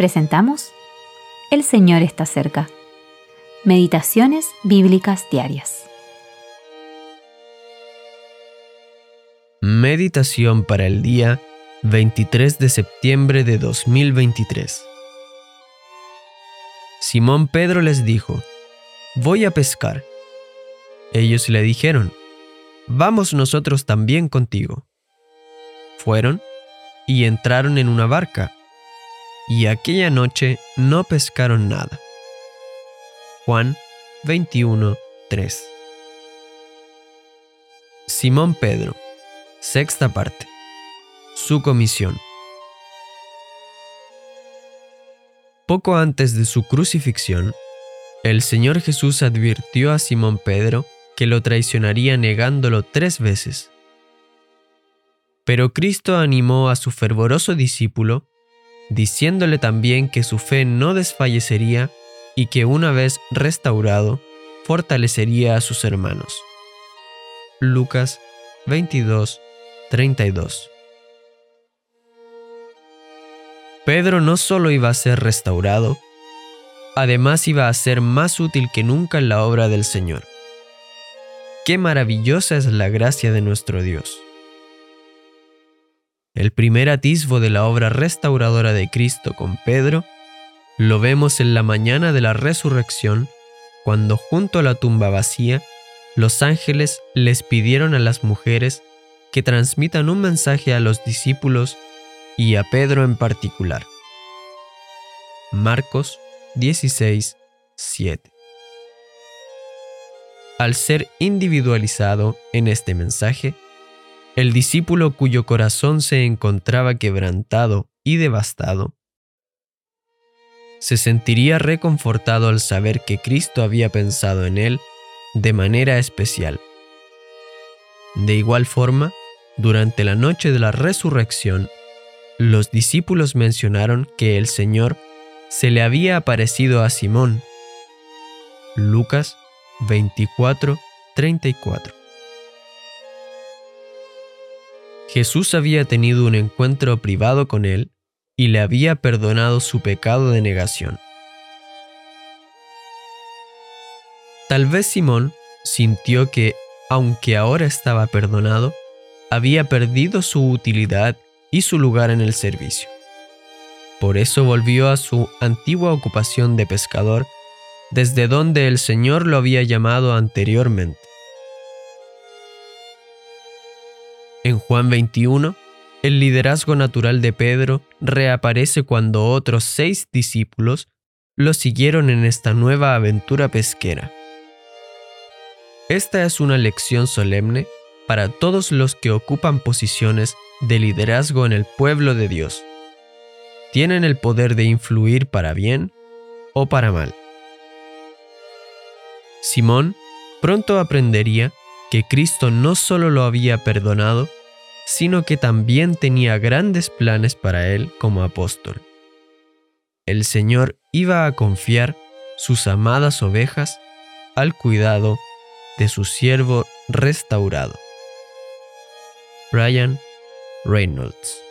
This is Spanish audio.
presentamos El Señor está cerca. Meditaciones Bíblicas Diarias. Meditación para el día 23 de septiembre de 2023. Simón Pedro les dijo, Voy a pescar. Ellos le dijeron, Vamos nosotros también contigo. Fueron y entraron en una barca, y aquella noche no pescaron nada. Juan 21, 3 Simón Pedro, sexta parte. Su comisión. Poco antes de su crucifixión, el Señor Jesús advirtió a Simón Pedro que lo traicionaría negándolo tres veces. Pero Cristo animó a su fervoroso discípulo, diciéndole también que su fe no desfallecería y que una vez restaurado, fortalecería a sus hermanos. Lucas 22, 32 Pedro no solo iba a ser restaurado, además iba a ser más útil que nunca en la obra del Señor. Qué maravillosa es la gracia de nuestro Dios. El primer atisbo de la obra restauradora de Cristo con Pedro lo vemos en la mañana de la resurrección, cuando junto a la tumba vacía, los ángeles les pidieron a las mujeres que transmitan un mensaje a los discípulos y a Pedro en particular. Marcos 16, 7. Al ser individualizado en este mensaje, el discípulo cuyo corazón se encontraba quebrantado y devastado, se sentiría reconfortado al saber que Cristo había pensado en él de manera especial. De igual forma, durante la noche de la resurrección, los discípulos mencionaron que el Señor se le había aparecido a Simón. Lucas 24, 34. Jesús había tenido un encuentro privado con él y le había perdonado su pecado de negación. Tal vez Simón sintió que, aunque ahora estaba perdonado, había perdido su utilidad y su lugar en el servicio. Por eso volvió a su antigua ocupación de pescador, desde donde el Señor lo había llamado anteriormente. En Juan 21, el liderazgo natural de Pedro reaparece cuando otros seis discípulos lo siguieron en esta nueva aventura pesquera. Esta es una lección solemne para todos los que ocupan posiciones de liderazgo en el pueblo de Dios. Tienen el poder de influir para bien o para mal. Simón pronto aprendería que Cristo no solo lo había perdonado, sino que también tenía grandes planes para él como apóstol. El Señor iba a confiar sus amadas ovejas al cuidado de su siervo restaurado. Brian Reynolds